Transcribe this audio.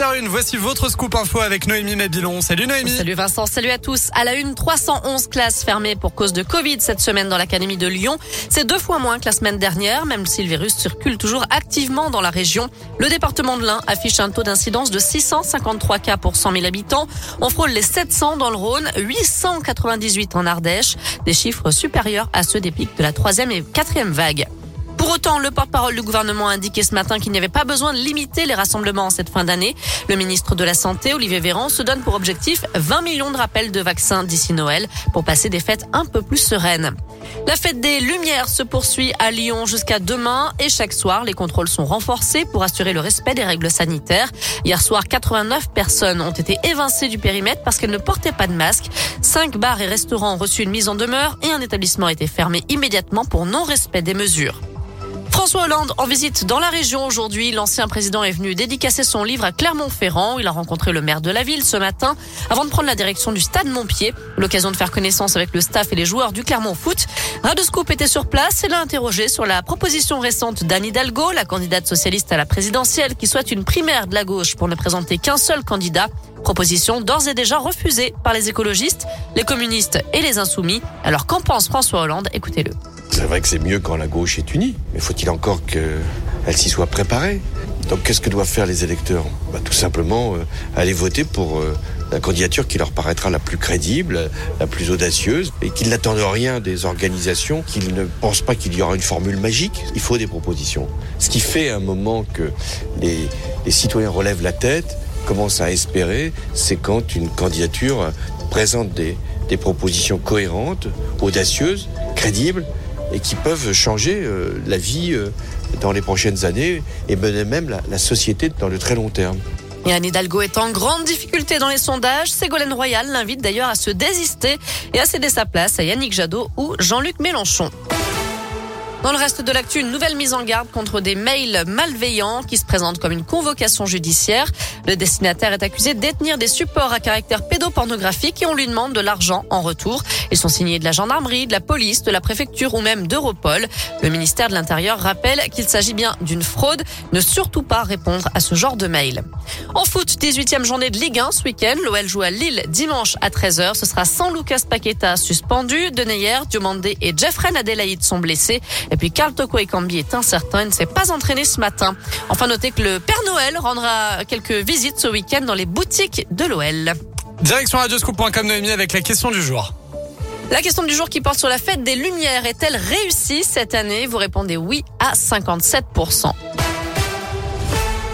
7h01, voici votre scoop info avec Noémie Mabilon. Salut Noémie. Salut Vincent, salut à tous. À la une, 311 classes fermées pour cause de Covid cette semaine dans l'Académie de Lyon. C'est deux fois moins que la semaine dernière, même si le virus circule toujours activement dans la région. Le département de l'Ain affiche un taux d'incidence de 653 cas pour 100 000 habitants. On frôle les 700 dans le Rhône, 898 en Ardèche, des chiffres supérieurs à ceux des pics de la troisième et quatrième vague. Pour autant, le porte-parole du gouvernement a indiqué ce matin qu'il n'y avait pas besoin de limiter les rassemblements en cette fin d'année. Le ministre de la Santé, Olivier Véran, se donne pour objectif 20 millions de rappels de vaccins d'ici Noël pour passer des fêtes un peu plus sereines. La fête des Lumières se poursuit à Lyon jusqu'à demain et chaque soir, les contrôles sont renforcés pour assurer le respect des règles sanitaires. Hier soir, 89 personnes ont été évincées du périmètre parce qu'elles ne portaient pas de masque. Cinq bars et restaurants ont reçu une mise en demeure et un établissement a été fermé immédiatement pour non-respect des mesures. François Hollande en visite dans la région aujourd'hui. L'ancien président est venu dédicacer son livre à Clermont-Ferrand. Il a rencontré le maire de la ville ce matin avant de prendre la direction du stade Montpied. L'occasion de faire connaissance avec le staff et les joueurs du Clermont Foot. Radescope était sur place et l'a interrogé sur la proposition récente d'Anne Hidalgo, la candidate socialiste à la présidentielle qui souhaite une primaire de la gauche pour ne présenter qu'un seul candidat. Proposition d'ores et déjà refusée par les écologistes, les communistes et les insoumis. Alors qu'en pense François Hollande? Écoutez-le. C'est vrai que c'est mieux quand la gauche est unie, mais faut-il encore qu'elle s'y soit préparée? Donc qu'est-ce que doivent faire les électeurs? Bah, Tout simplement euh, aller voter pour euh, la candidature qui leur paraîtra la plus crédible, la plus audacieuse, et qu'ils n'attendent rien des organisations, qu'ils ne pensent pas qu'il y aura une formule magique. Il faut des propositions. Ce qui fait un moment que les, citoyens relèvent la tête, commencent à espérer, c'est quand une candidature présente des propositions cohérentes, audacieuses, crédibles, et qui peuvent changer euh, la vie euh, dans les prochaines années et même la, la société dans le très long terme. Et Anne Hidalgo est en grande difficulté dans les sondages. Ségolène Royal l'invite d'ailleurs à se désister et à céder sa place à Yannick Jadot ou Jean-Luc Mélenchon. Dans le reste de l'actu, une nouvelle mise en garde contre des mails malveillants qui se présentent comme une convocation judiciaire. Le destinataire est accusé de détenir des supports à caractère pédopornographique et on lui demande de l'argent en retour. Ils sont signés de la gendarmerie, de la police, de la préfecture ou même d'Europol. Le ministère de l'Intérieur rappelle qu'il s'agit bien d'une fraude. Ne surtout pas répondre à ce genre de mail. En foot, 18e journée de Ligue 1 ce week-end. L'OL joue à Lille dimanche à 13h. Ce sera sans Lucas Paqueta suspendu. Deneyer, Diomandé et Jeffrey Adelaide sont blessés. Et puis Carl Toko Ekambi est incertain. Il ne s'est pas entraîné ce matin. Enfin, notez que le Père Noël rendra quelques visites ce week-end dans les boutiques de l'OL. Direction radioscoop.com Noémie avec la question du jour. La question du jour qui porte sur la fête des Lumières est-elle réussie cette année? Vous répondez oui à 57%.